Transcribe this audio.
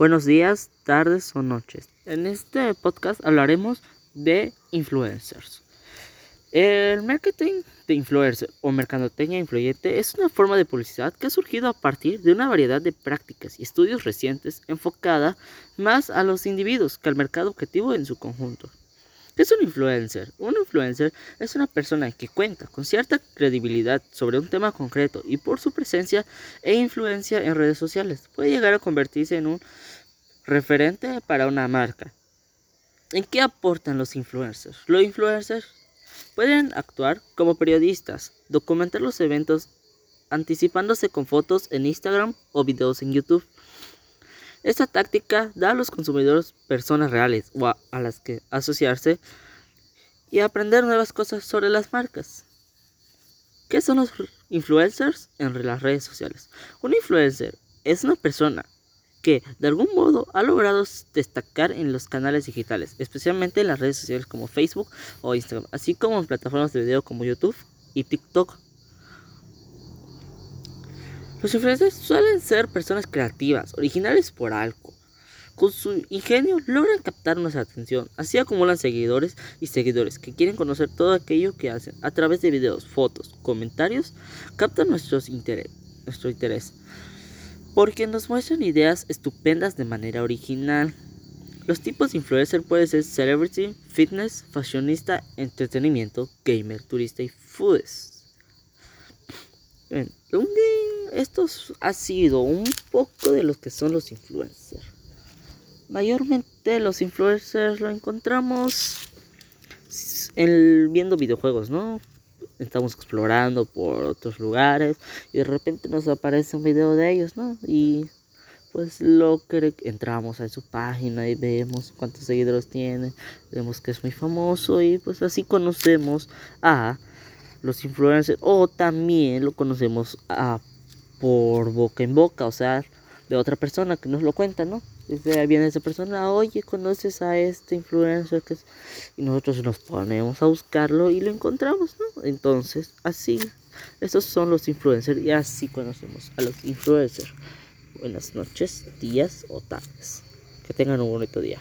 Buenos días, tardes o noches. En este podcast hablaremos de influencers. El marketing de influencer o mercadotecnia influyente es una forma de publicidad que ha surgido a partir de una variedad de prácticas y estudios recientes enfocada más a los individuos que al mercado objetivo en su conjunto. ¿Qué es un influencer? Un influencer es una persona que cuenta con cierta credibilidad sobre un tema concreto y por su presencia e influencia en redes sociales puede llegar a convertirse en un referente para una marca. ¿En qué aportan los influencers? Los influencers pueden actuar como periodistas, documentar los eventos anticipándose con fotos en Instagram o videos en YouTube. Esta táctica da a los consumidores personas reales o a, las que asociarse y aprender nuevas cosas sobre las marcas. ¿Qué son los influencers en las redes sociales? Un influencer es una persona que de algún modo ha logrado destacar en los canales digitales, especialmente en las redes sociales como Facebook o Instagram, así como en plataformas de video como YouTube y TikTok. Los influencers suelen ser personas creativas, originales por algo. Con su ingenio logran captar nuestra atención, así acumulan seguidores y seguidores que quieren conocer todo aquello que hacen. A través de videos, fotos, comentarios, captan interés, nuestro interés porque nos muestran ideas estupendas de manera original. Los tipos de influencer pueden ser celebrity, fitness, fashionista, entretenimiento, gamer, turista y foods. Esto ha sido un poco de lo que son los influencers. Mayormente los influencers lo encontramos en, viendo videojuegos, ¿no? estamos explorando por otros lugares y de repente nos aparece un video de ellos, ¿no? Y pues lo que entramos a su página y vemos cuántos seguidores tiene, vemos que es muy famoso y pues así conocemos a los influencers o también lo conocemos a por boca en boca, o sea, de otra persona que nos lo cuenta, ¿no? Ahí viene esa persona, oye, conoces a este influencer que y nosotros nos ponemos a buscarlo y lo encontramos, ¿no? Entonces, así, esos son los influencers y así conocemos a los influencers. Buenas noches, días o tardes. Que tengan un bonito día.